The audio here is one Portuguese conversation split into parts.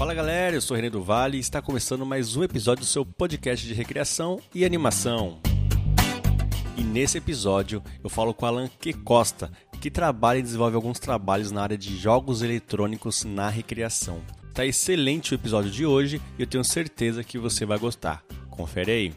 Fala galera, eu sou René do Vale e está começando mais um episódio do seu podcast de recreação e animação. E nesse episódio eu falo com Alan Que Costa, que trabalha e desenvolve alguns trabalhos na área de jogos eletrônicos na recreação. Tá excelente o episódio de hoje e eu tenho certeza que você vai gostar. Confere aí.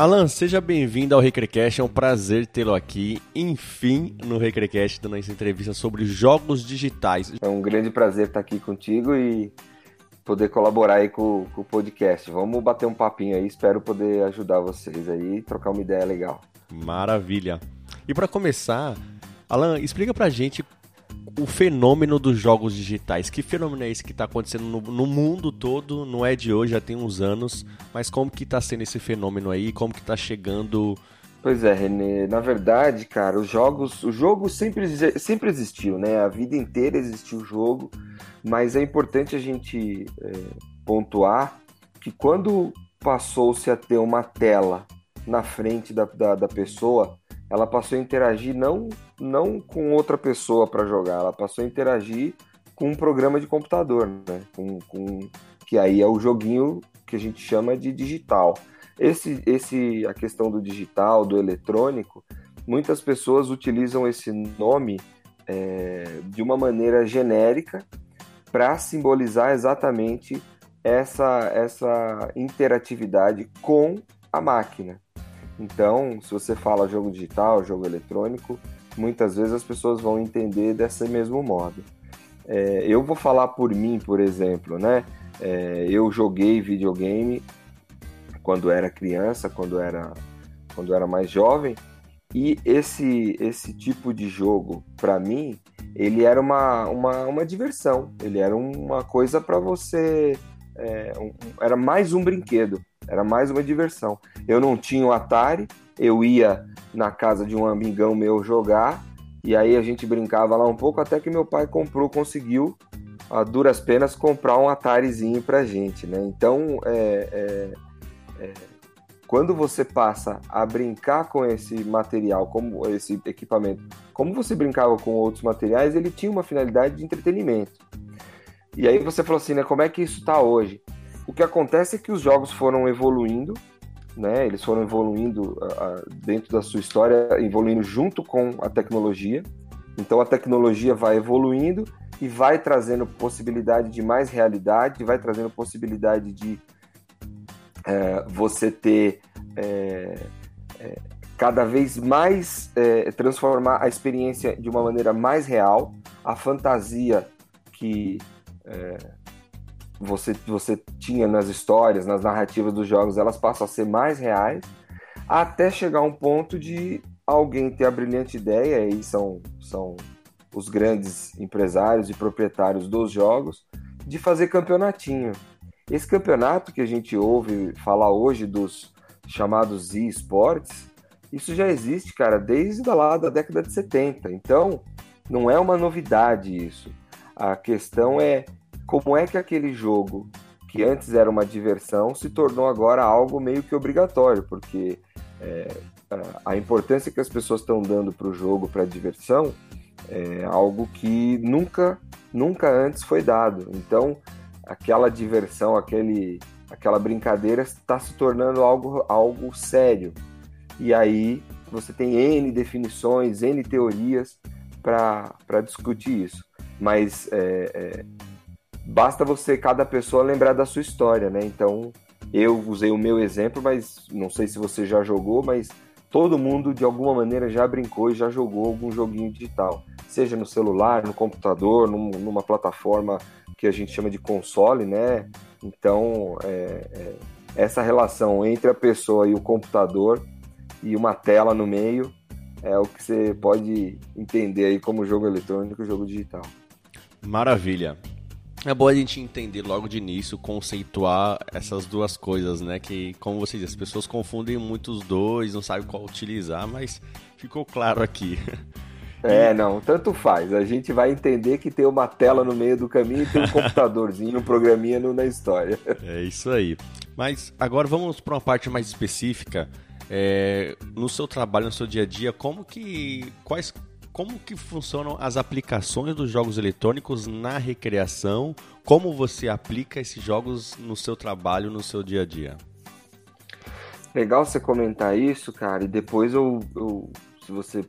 Alan, seja bem-vindo ao Recrecast, é um prazer tê-lo aqui, enfim, no Recrecast, dando essa entrevista sobre jogos digitais. É um grande prazer estar aqui contigo e poder colaborar aí com, com o podcast. Vamos bater um papinho aí, espero poder ajudar vocês aí, trocar uma ideia legal. Maravilha. E para começar, Alan, explica pra gente o fenômeno dos jogos digitais. Que fenômeno é esse que está acontecendo no, no, mundo todo? Não é de hoje, já tem uns anos. Mas como que está sendo esse fenômeno aí? Como que está chegando? Pois é, Renê. Na verdade, cara, os jogos, o jogo sempre, sempre existiu, né? A vida inteira existiu o jogo. Mas é importante a gente é, pontuar que quando passou-se a ter uma tela na frente da, da, da pessoa, ela passou a interagir não, não com outra pessoa para jogar, ela passou a interagir com um programa de computador, né? Com, com, que aí é o joguinho que a gente chama de digital. Esse, esse, a questão do digital, do eletrônico, muitas pessoas utilizam esse nome é, de uma maneira genérica para simbolizar exatamente essa, essa interatividade com a máquina. Então, se você fala jogo digital, jogo eletrônico, muitas vezes as pessoas vão entender desse mesmo modo. É, eu vou falar por mim, por exemplo, né? É, eu joguei videogame quando era criança, quando era, quando era mais jovem, e esse, esse tipo de jogo, para mim, ele era uma, uma, uma diversão, ele era uma coisa para você. É, um, era mais um brinquedo. Era mais uma diversão. Eu não tinha o Atari, eu ia na casa de um amigão meu jogar, e aí a gente brincava lá um pouco, até que meu pai comprou, conseguiu, a duras penas, comprar um Atarizinho pra gente, né? Então, é, é, é, quando você passa a brincar com esse material, como esse equipamento, como você brincava com outros materiais, ele tinha uma finalidade de entretenimento. E aí você falou assim, né? Como é que isso está hoje? O que acontece é que os jogos foram evoluindo, né? Eles foram evoluindo uh, dentro da sua história, evoluindo junto com a tecnologia. Então a tecnologia vai evoluindo e vai trazendo possibilidade de mais realidade, vai trazendo possibilidade de é, você ter é, é, cada vez mais transformar a experiência de uma maneira mais real, a fantasia que você, você tinha nas histórias, nas narrativas dos jogos, elas passam a ser mais reais, até chegar um ponto de alguém ter a brilhante ideia, e são, são os grandes empresários e proprietários dos jogos, de fazer campeonatinho. Esse campeonato que a gente ouve falar hoje dos chamados e-sports, isso já existe, cara, desde lá da década de 70. Então, não é uma novidade isso. A questão é como é que aquele jogo, que antes era uma diversão, se tornou agora algo meio que obrigatório, porque é, a importância que as pessoas estão dando para o jogo, para a diversão, é algo que nunca, nunca antes foi dado. Então, aquela diversão, aquele, aquela brincadeira está se tornando algo, algo sério. E aí você tem N definições, N teorias para discutir isso. Mas é, é, basta você, cada pessoa, lembrar da sua história, né? Então, eu usei o meu exemplo, mas não sei se você já jogou, mas todo mundo de alguma maneira já brincou e já jogou algum joguinho digital, seja no celular, no computador, num, numa plataforma que a gente chama de console, né? Então, é, é, essa relação entre a pessoa e o computador e uma tela no meio é o que você pode entender aí como jogo eletrônico e jogo digital. Maravilha. É bom a gente entender logo de início, conceituar essas duas coisas, né? Que, como vocês dizem, as pessoas confundem muito os dois, não sabem qual utilizar, mas ficou claro aqui. É, não, tanto faz. A gente vai entender que tem uma tela no meio do caminho e tem um computadorzinho, um programinha no, na história. É isso aí. Mas agora vamos para uma parte mais específica. É, no seu trabalho, no seu dia a dia, como que quais como que funcionam as aplicações dos jogos eletrônicos na recreação? Como você aplica esses jogos no seu trabalho, no seu dia a dia? Legal você comentar isso, cara, e depois eu, eu se você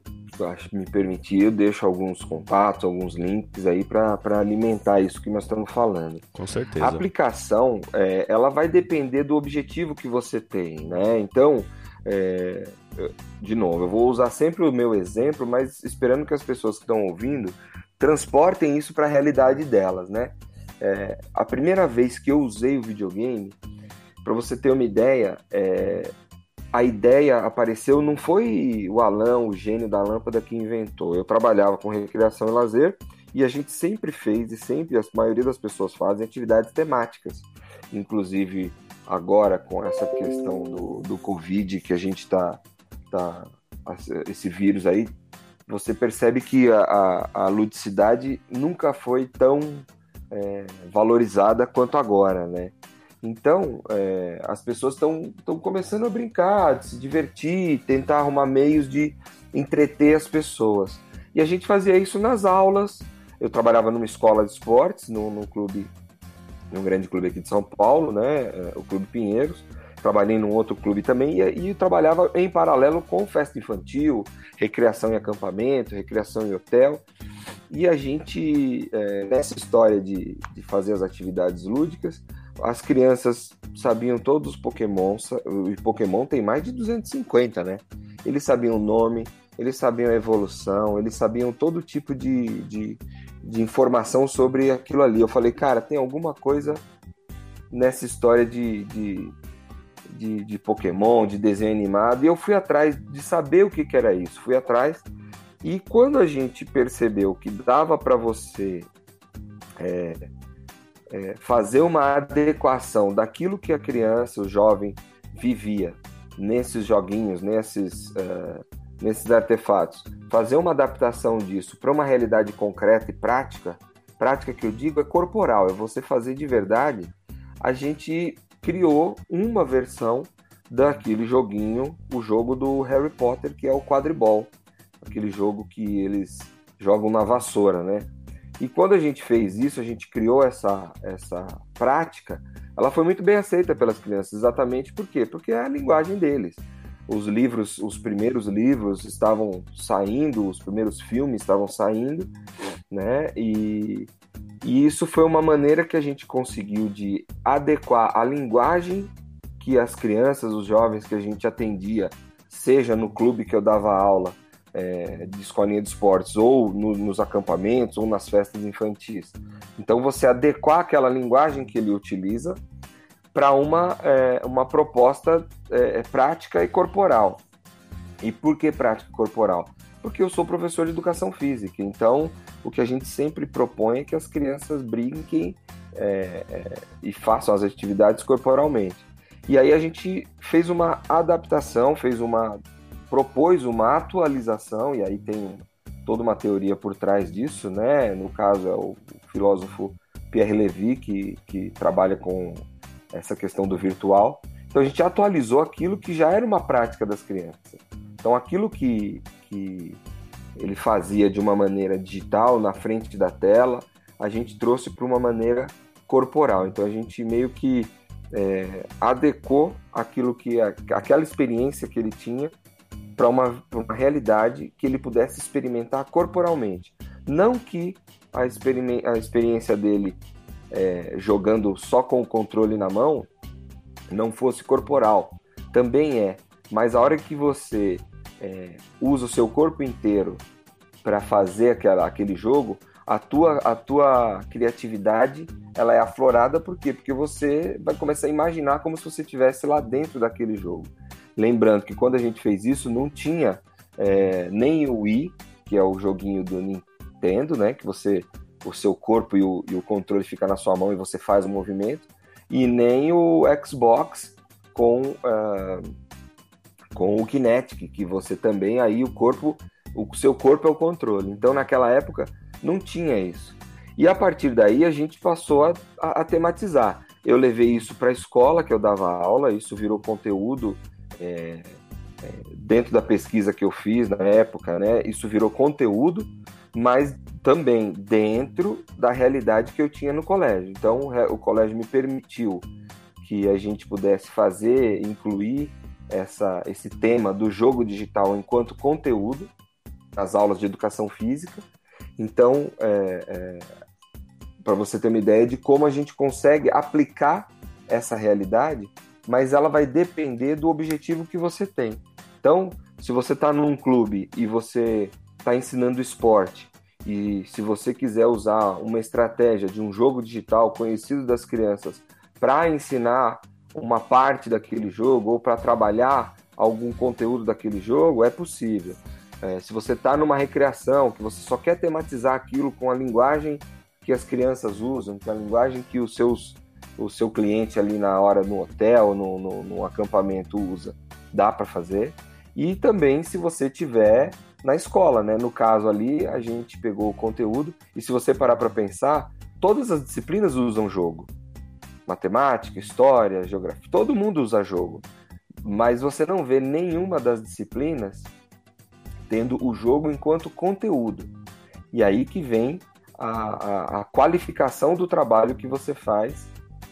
me permitir, eu deixo alguns contatos, alguns links aí para alimentar isso que nós estamos falando. Com certeza. A aplicação, é, ela vai depender do objetivo que você tem, né? Então, é, de novo, eu vou usar sempre o meu exemplo, mas esperando que as pessoas que estão ouvindo transportem isso para a realidade delas, né? É, a primeira vez que eu usei o videogame, para você ter uma ideia, é, a ideia apareceu, não foi o Alan, o gênio da lâmpada, que inventou. Eu trabalhava com recreação e lazer e a gente sempre fez, e sempre a maioria das pessoas fazem, atividades temáticas. Inclusive, agora com essa questão do, do Covid que a gente está tá, esse vírus aí, você percebe que a, a, a ludicidade nunca foi tão é, valorizada quanto agora, né? Então, é, as pessoas estão começando a brincar, se divertir, tentar arrumar meios de entreter as pessoas. E a gente fazia isso nas aulas. Eu trabalhava numa escola de esportes, num, num clube, num grande clube aqui de São Paulo, né? É, o Clube Pinheiros trabalhei num outro clube também e, e trabalhava em paralelo com festa infantil, recreação em acampamento, recreação em hotel. E a gente, é, nessa história de, de fazer as atividades lúdicas, as crianças sabiam todos os Pokémon, o Pokémon tem mais de 250, né? Eles sabiam o nome, eles sabiam a evolução, eles sabiam todo tipo de, de, de informação sobre aquilo ali. Eu falei, cara, tem alguma coisa nessa história de, de, de, de Pokémon, de desenho animado, e eu fui atrás de saber o que, que era isso. Fui atrás, e quando a gente percebeu que dava para você é, é, fazer uma adequação daquilo que a criança, o jovem, vivia nesses joguinhos, nesses, uh, nesses artefatos, fazer uma adaptação disso para uma realidade concreta e prática, prática que eu digo é corporal, é você fazer de verdade, a gente criou uma versão daquele joguinho, o jogo do Harry Potter, que é o quadribol, aquele jogo que eles jogam na vassoura, né? E quando a gente fez isso, a gente criou essa, essa prática, ela foi muito bem aceita pelas crianças, exatamente por quê? Porque é a linguagem deles. Os livros, os primeiros livros estavam saindo, os primeiros filmes estavam saindo, né? E, e isso foi uma maneira que a gente conseguiu de adequar a linguagem que as crianças, os jovens que a gente atendia, seja no clube que eu dava aula é, de escolinha de esportes, ou no, nos acampamentos, ou nas festas infantis. Então, você adequar aquela linguagem que ele utiliza para uma, é, uma proposta é, prática e corporal. E por que prática e corporal? porque eu sou professor de educação física. Então, o que a gente sempre propõe é que as crianças brinquem é, é, e façam as atividades corporalmente. E aí a gente fez uma adaptação, fez uma propôs uma atualização e aí tem toda uma teoria por trás disso, né? No caso é o filósofo Pierre Levy que, que trabalha com essa questão do virtual. Então a gente atualizou aquilo que já era uma prática das crianças. Então aquilo que, que ele fazia de uma maneira digital na frente da tela, a gente trouxe para uma maneira corporal. Então a gente meio que é, adequou aquilo que aquela experiência que ele tinha para uma, uma realidade que ele pudesse experimentar corporalmente. Não que a, a experiência dele é, jogando só com o controle na mão não fosse corporal. Também é. Mas a hora que você é, usa o seu corpo inteiro para fazer aquela, aquele jogo, a tua, a tua criatividade ela é aflorada por quê? Porque você vai começar a imaginar como se você estivesse lá dentro daquele jogo. Lembrando que quando a gente fez isso, não tinha é, nem o Wii, que é o joguinho do Nintendo, né? Que você, o seu corpo e o, e o controle fica na sua mão e você faz o movimento, e nem o Xbox com, uh, com o Kinetic, que você também aí o corpo, o seu corpo é o controle. Então naquela época não tinha isso. E a partir daí a gente passou a, a, a tematizar. Eu levei isso para a escola que eu dava aula, isso virou conteúdo é, é, dentro da pesquisa que eu fiz na época, né? Isso virou conteúdo, mas também dentro da realidade que eu tinha no colégio. Então o colégio me permitiu que a gente pudesse fazer, incluir essa, esse tema do jogo digital enquanto conteúdo nas aulas de educação física então, é, é, para você ter uma ideia de como a gente consegue aplicar essa realidade, mas ela vai depender do objetivo que você tem. Então, se você está num clube e você está ensinando esporte, e se você quiser usar uma estratégia de um jogo digital conhecido das crianças para ensinar uma parte daquele jogo ou para trabalhar algum conteúdo daquele jogo, é possível. É, se você está numa recreação, que você só quer tematizar aquilo com a linguagem que as crianças usam, com a linguagem que os seus, o seu cliente ali na hora no hotel, no, no, no acampamento usa, dá para fazer. E também se você tiver na escola, né? No caso ali, a gente pegou o conteúdo e se você parar para pensar, todas as disciplinas usam jogo. Matemática, história, geografia, todo mundo usa jogo. Mas você não vê nenhuma das disciplinas tendo o jogo enquanto conteúdo. E aí que vem a, a, a qualificação do trabalho que você faz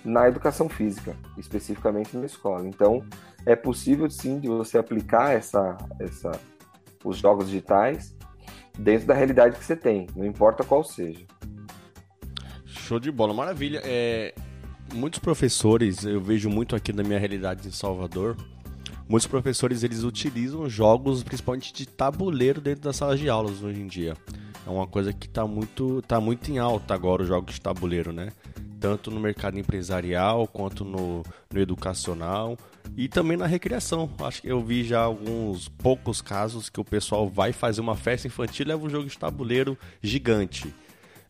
na educação física, especificamente na escola. Então, é possível sim de você aplicar essa, essa, os jogos digitais dentro da realidade que você tem, não importa qual seja. Show de bola, maravilha. É, muitos professores, eu vejo muito aqui na minha realidade em Salvador, muitos professores eles utilizam jogos principalmente de tabuleiro dentro das salas de aulas hoje em dia. É uma coisa que está muito, tá muito em alta agora os jogos de tabuleiro, né? Tanto no mercado empresarial quanto no, no educacional e também na recreação. Acho que eu vi já alguns poucos casos que o pessoal vai fazer uma festa infantil e leva um jogo de tabuleiro gigante.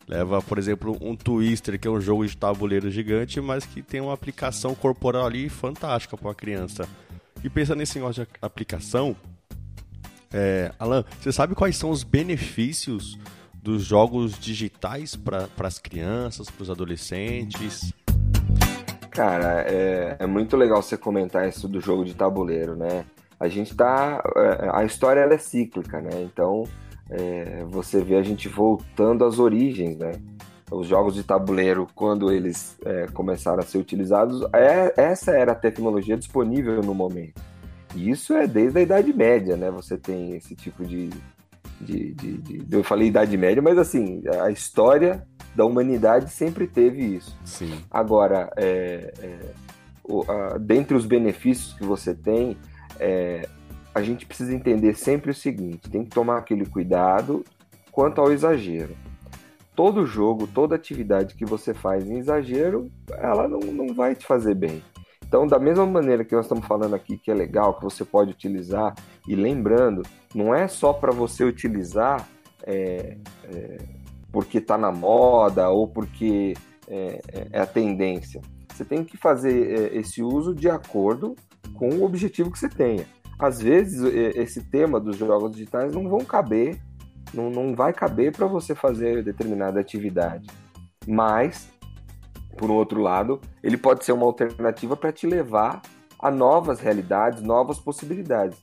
Leva, por exemplo, um Twister, que é um jogo de tabuleiro gigante, mas que tem uma aplicação corporal ali fantástica para a criança. E pensando nesse negócio de aplicação, é, Alan, você sabe quais são os benefícios dos jogos digitais para as crianças, para os adolescentes? Cara, é, é, muito legal você comentar isso do jogo de tabuleiro, né? A gente tá. É, a história ela é cíclica, né? Então é, você vê a gente voltando às origens, né? os jogos de tabuleiro, quando eles é, começaram a ser utilizados, é, essa era a tecnologia disponível no momento. E isso é desde a Idade Média, né? Você tem esse tipo de, de, de, de, Eu falei Idade Média, mas assim, a história da humanidade sempre teve isso. Sim. Agora, é, é, o, a, dentre os benefícios que você tem, é, a gente precisa entender sempre o seguinte: tem que tomar aquele cuidado quanto ao exagero todo jogo, toda atividade que você faz em exagero, ela não, não vai te fazer bem. Então, da mesma maneira que nós estamos falando aqui, que é legal, que você pode utilizar, e lembrando, não é só para você utilizar é, é, porque está na moda ou porque é, é, é, a tendência. Você tem que fazer é, esse uso de acordo com o objetivo que você tenha. Às vezes, esse tema dos jogos digitais não vão caber não, não vai caber para você fazer determinada atividade. Mas, por um outro lado, ele pode ser uma alternativa para te levar a novas realidades, novas possibilidades.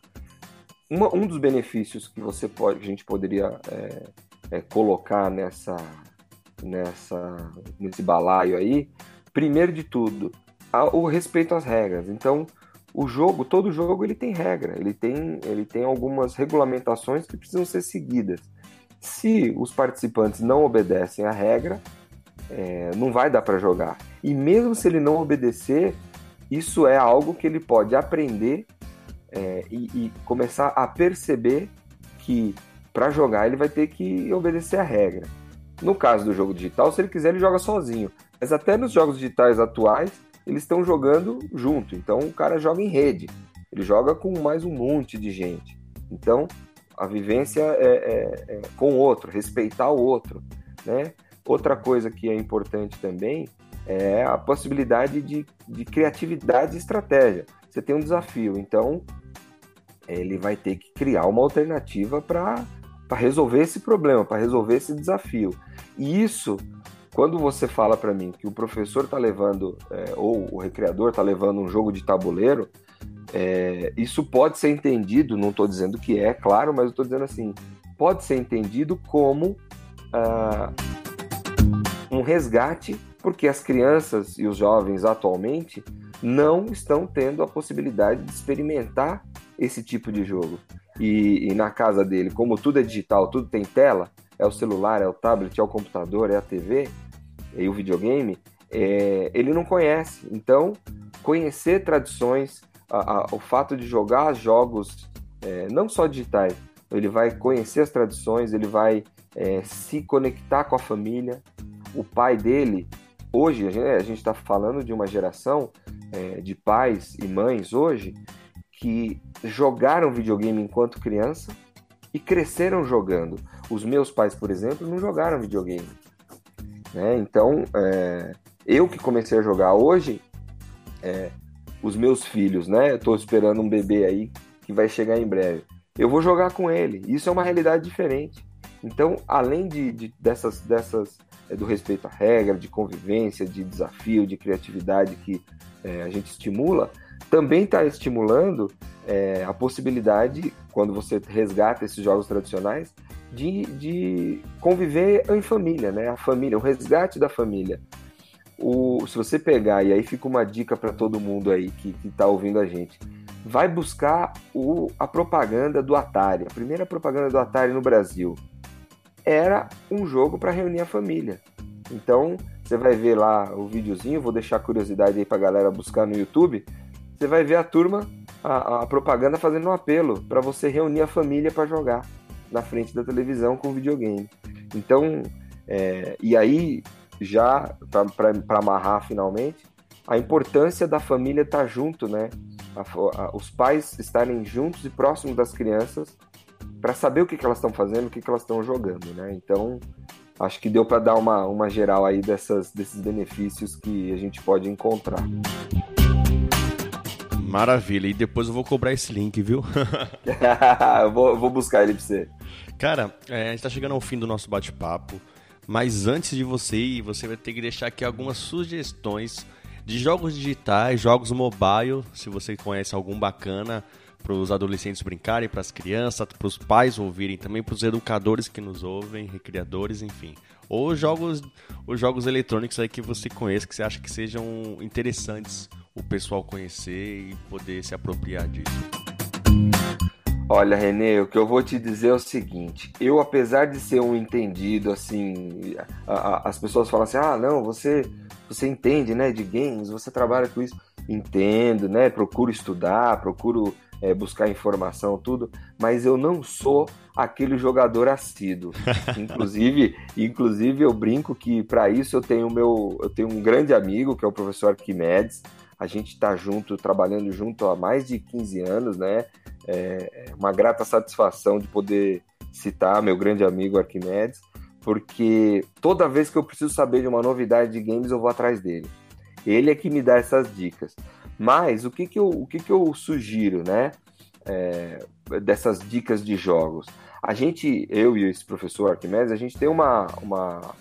uma, um dos benefícios que você pode, a gente poderia é, é, colocar nessa, nessa, nesse balaio aí, primeiro de tudo, a, o respeito às regras. Então, o jogo, todo jogo ele tem regra, ele tem, ele tem algumas regulamentações que precisam ser seguidas. Se os participantes não obedecem à regra, é, não vai dar para jogar. E mesmo se ele não obedecer, isso é algo que ele pode aprender é, e, e, começar a perceber que para jogar ele vai ter que obedecer a regra. No caso do jogo digital, se ele quiser, ele joga sozinho. Mas até nos jogos digitais atuais, eles estão jogando junto. Então o cara joga em rede. Ele joga com mais um monte de gente. Então a vivência é, é, é com o outro, respeitar o outro. Né? Outra coisa que é importante também é a possibilidade de, de criatividade e estratégia. Você tem um desafio, então ele vai ter que criar uma alternativa para resolver esse problema, para resolver esse desafio. E isso, quando você fala para mim que o professor está levando, é, ou o recreador está levando um jogo de tabuleiro, é, isso pode ser entendido, não estou dizendo que é, claro, mas estou dizendo assim, pode ser entendido como ah, resgate, porque as crianças e os jovens atualmente não estão tendo a possibilidade de experimentar esse tipo de jogo. E, e, na casa dele, como tudo é digital, tudo tem tela, é o celular, é o tablet, é o computador, é a TV e o videogame, é, ele não conhece. Então, conhecer tradições, a, a, o fato de jogar jogos é, não só digitais, ele vai conhecer as tradições, ele vai é, se conectar com a família. O pai dele, hoje, a gente está falando de uma geração é, de pais e mães hoje que jogaram videogame enquanto criança e cresceram jogando. Os meus pais, por exemplo, não jogaram videogame. Né? Então, é, eu que comecei a jogar hoje, é, os meus filhos, né? Estou esperando um bebê aí que vai chegar em breve. Eu vou jogar com ele. Isso é uma realidade diferente. Então, além de, de dessas, dessas é, do respeito à regra, de convivência, de desafio, de criatividade que é, a gente estimula, também está estimulando é, a possibilidade, quando você resgata esses jogos tradicionais, de, de conviver em família, né? A família, o resgate da família. O, se você pegar, e aí fica uma dica para todo mundo aí que está ouvindo a gente, vai buscar o, a propaganda do Atari. A primeira propaganda do Atari no Brasil era um jogo para reunir a família. Então, você vai ver lá o videozinho, vou deixar a curiosidade aí para a galera buscar no YouTube. Você vai ver a turma, a, a propaganda fazendo um apelo para você reunir a família para jogar na frente da televisão com videogame. Então, é, e aí, já para amarrar finalmente, a importância da família estar tá junto, né? A, a, os pais estarem juntos e próximos das crianças para saber o que, que elas estão fazendo, o que, que elas estão jogando, né? Então, acho que deu para dar uma, uma geral aí dessas, desses benefícios que a gente pode encontrar. Maravilha, e depois eu vou cobrar esse link, viu? eu, vou, vou buscar ele para você. Cara, é, a gente tá chegando ao fim do nosso bate-papo, mas antes de você ir, você vai ter que deixar aqui algumas sugestões de jogos digitais, jogos mobile, se você conhece algum bacana, para os adolescentes brincarem, para as crianças, para os pais ouvirem, também para os educadores que nos ouvem, recriadores, enfim. Ou jogos, os jogos eletrônicos aí que você conhece, que você acha que sejam interessantes o pessoal conhecer e poder se apropriar disso. Olha, Renê, o que eu vou te dizer é o seguinte: eu, apesar de ser um entendido, assim, a, a, as pessoas falam assim, ah, não, você, você entende, né, de games, você trabalha com isso. Entendo, né? Procuro estudar, procuro é, buscar informação, tudo, mas eu não sou aquele jogador assíduo. inclusive, inclusive eu brinco que para isso eu tenho meu, eu tenho um grande amigo que é o professor Arquimedes. A gente está junto, trabalhando junto há mais de 15 anos, né? É, é uma grata satisfação de poder citar meu grande amigo Arquimedes, porque toda vez que eu preciso saber de uma novidade de games, eu vou atrás dele. Ele é que me dá essas dicas. Mas o que, que, eu, o que, que eu sugiro, né? É, dessas dicas de jogos. A gente, eu e esse professor Arquimedes, a gente tem uma, uma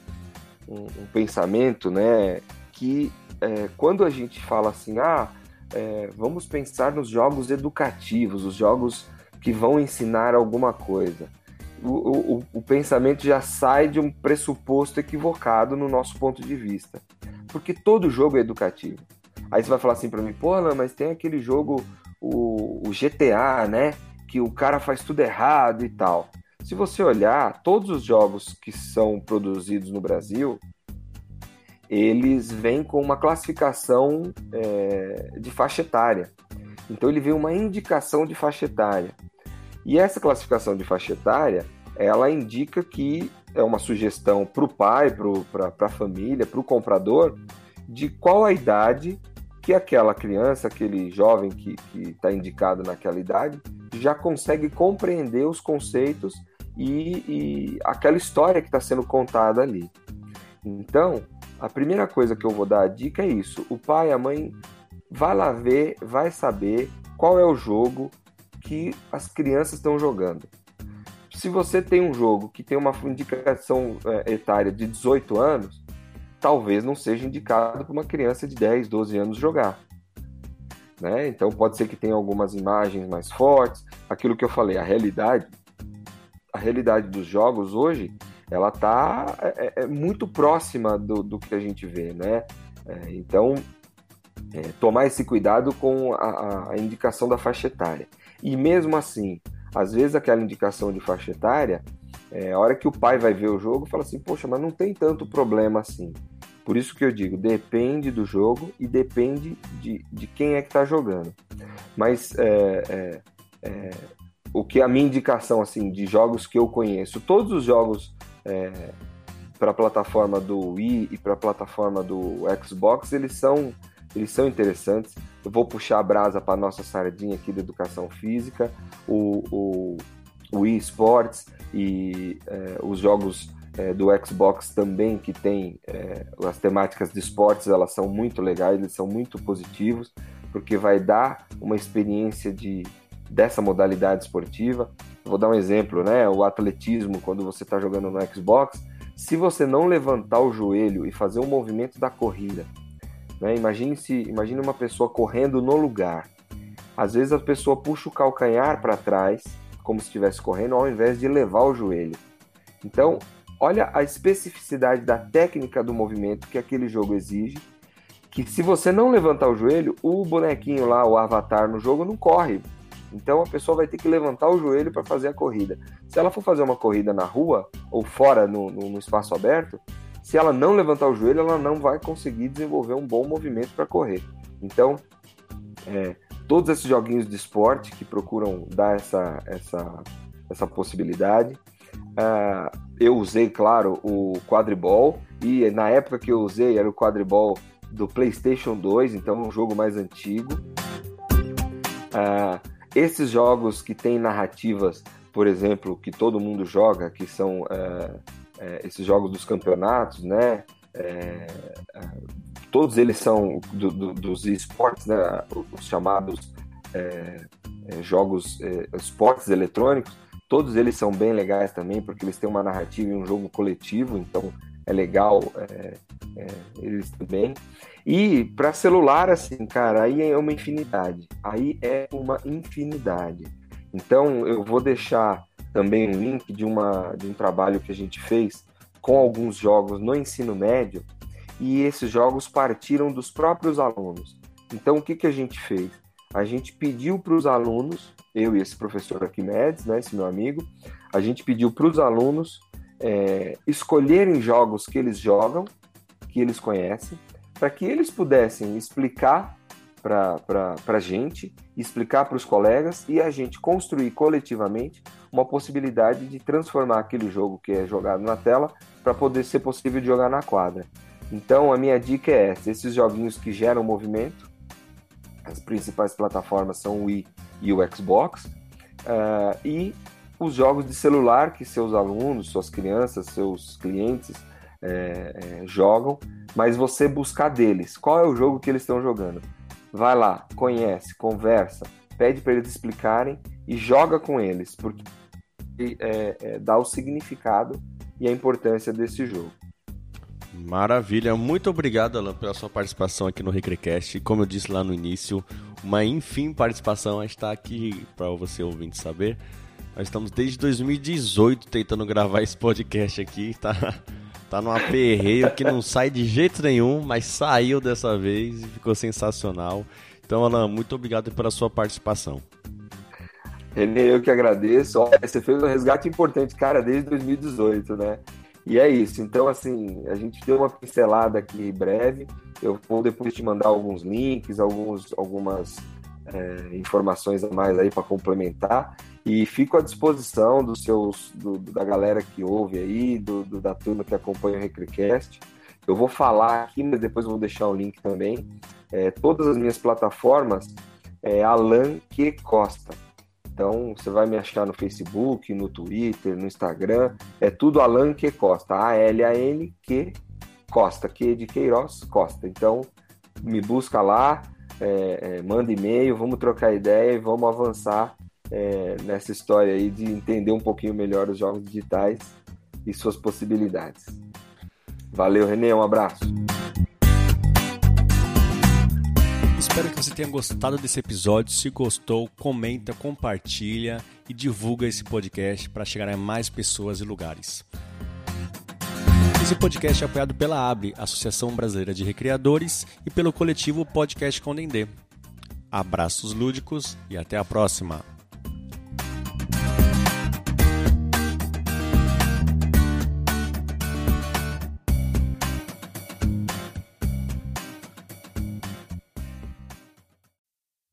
um, um, pensamento, né? Que é, quando a gente fala assim, ah, é, vamos pensar nos jogos educativos, os jogos que vão ensinar alguma coisa. O, o, o, pensamento já sai de um pressuposto equivocado no nosso ponto de vista. Porque todo jogo é educativo. Aí você vai falar assim para mim, Alan, mas tem aquele jogo, o, o GTA, né? Que o cara faz tudo errado e tal. Se você olhar, todos os jogos que são produzidos no Brasil, eles vêm com uma classificação é, de faixa etária. Então ele vem uma indicação de faixa etária. E essa classificação de faixa etária, ela indica que é uma sugestão para o pai, para a família, para o comprador, de qual a idade que aquela criança, aquele jovem que está indicado naquela idade, já consegue compreender os conceitos e, e aquela história que está sendo contada ali. Então, a primeira coisa que eu vou dar a dica é isso: o pai, a mãe, vai lá ver, vai saber qual é o jogo que as crianças estão jogando. Se você tem um jogo que tem uma indicação é, etária de 18 anos, talvez não seja indicado para uma criança de 10, 12 anos jogar. Né? Então pode ser que tenha algumas imagens mais fortes, aquilo que eu falei, a realidade a realidade dos jogos hoje, ela está é, é, é, muito próxima do, do, que a gente vê, né? É, então, é, tomar esse cuidado com a, a, indicação da faixa etária. E mesmo assim, às vezes aquela indicação de faixa etária, é, a hora que o pai vai ver o jogo, fala assim, poxa, mas não tem tanto problema assim. Por isso que eu digo, depende do jogo e depende de, de quem é que está jogando. Mas é, é, o que a minha indicação assim de jogos que eu conheço, todos os jogos é, para a plataforma do Wii e para a plataforma do Xbox, eles são eles são interessantes. Eu vou puxar a brasa para nossa sardinha aqui da educação física, o, o, o Sports e é, os jogos é, do Xbox também que tem é, as temáticas de esportes, elas são muito legais, eles são muito positivos, porque vai dar uma experiência de dessa modalidade esportiva. Vou dar um exemplo, né? O atletismo, quando você está jogando no Xbox, se você não levantar o joelho e fazer um movimento da corrida, né? Imagine se, imagine uma pessoa correndo no lugar. Às vezes a pessoa puxa o calcanhar para trás, como se estivesse correndo, ao invés de levar o joelho. Então, olha a especificidade da técnica do movimento que aquele jogo exige. Que se você não levantar o joelho, o bonequinho lá, o avatar no jogo, não corre, então a pessoa vai ter que levantar o joelho para fazer a corrida. Se ela for fazer uma corrida na rua ou fora no, no, no espaço aberto, se ela não levantar o joelho, ela não vai conseguir desenvolver um bom movimento para correr. Então, é, todos esses joguinhos de esporte que procuram dar essa, essa, essa possibilidade. Uh, eu usei, claro, o quadribol, e na época que eu usei era o quadribol do PlayStation 2, então um jogo mais antigo. Uh, esses jogos que têm narrativas, por exemplo, que todo mundo joga, que são é, é, esses jogos dos campeonatos, né? É, é todos eles são do, do, dos esportes, né? Os chamados é, é, jogos esportes eletrônicos. Todos eles são bem legais também, porque eles têm uma narrativa e um jogo coletivo, então é legal eles também. E para celular, assim, cara, aí é uma infinidade. Aí é uma infinidade. Então eu vou deixar também um link de, uma, de um trabalho que a gente fez com alguns jogos no ensino médio e esses jogos partiram dos próprios alunos. Então o que, que a gente fez? A gente pediu para os alunos, eu e esse professor Arquimedes, né, esse meu amigo, a gente pediu para os alunos é, escolherem jogos que eles jogam, que eles conhecem, para que eles pudessem explicar para a gente, explicar para os colegas e a gente construir coletivamente uma possibilidade de transformar aquele jogo que é jogado na tela para poder ser possível de jogar na quadra. Então a minha dica é essa: esses joguinhos que geram movimento, as principais plataformas são o Wii e o Xbox, uh, e os jogos de celular que seus alunos, suas crianças, seus clientes é, é, jogam, mas você buscar deles. Qual é o jogo que eles estão jogando? Vai lá, conhece, conversa, pede para eles explicarem e joga com eles, porque é, dá o significado e a importância desse jogo. Maravilha, muito obrigado, Alan, pela sua participação aqui no Recrecast. Como eu disse lá no início, uma enfim participação. Está aqui para você ouvinte saber. Nós estamos desde 2018 tentando gravar esse podcast aqui, tá? Tá num aperreio que não sai de jeito nenhum, mas saiu dessa vez e ficou sensacional. Então, Alan, muito obrigado pela sua participação. Renê, eu que agradeço. Olha, você fez um resgate importante, cara, desde 2018, né? E é isso. Então, assim, a gente deu uma pincelada aqui breve. Eu vou depois te mandar alguns links, alguns, algumas é, informações a mais aí para complementar. E fico à disposição dos seus, do, da galera que ouve aí, do, do, da turma que acompanha o Recrecast. Eu vou falar aqui, mas depois vou deixar o link também. É, todas as minhas plataformas é Alan Que Costa. Então você vai me achar no Facebook, no Twitter, no Instagram. É tudo Alan Que Costa. A-L-A-N Que Costa. Que de Queiroz Costa. Então me busca lá, é, é, manda e-mail, vamos trocar ideia e vamos avançar é, nessa história aí de entender um pouquinho melhor os jogos digitais e suas possibilidades. Valeu, Renê, um abraço. Espero que você tenha gostado desse episódio. Se gostou, comenta, compartilha e divulga esse podcast para chegar a mais pessoas e lugares. Esse podcast é apoiado pela ABRE, Associação Brasileira de Recreadores, e pelo coletivo Podcast Condendê. Abraços lúdicos e até a próxima!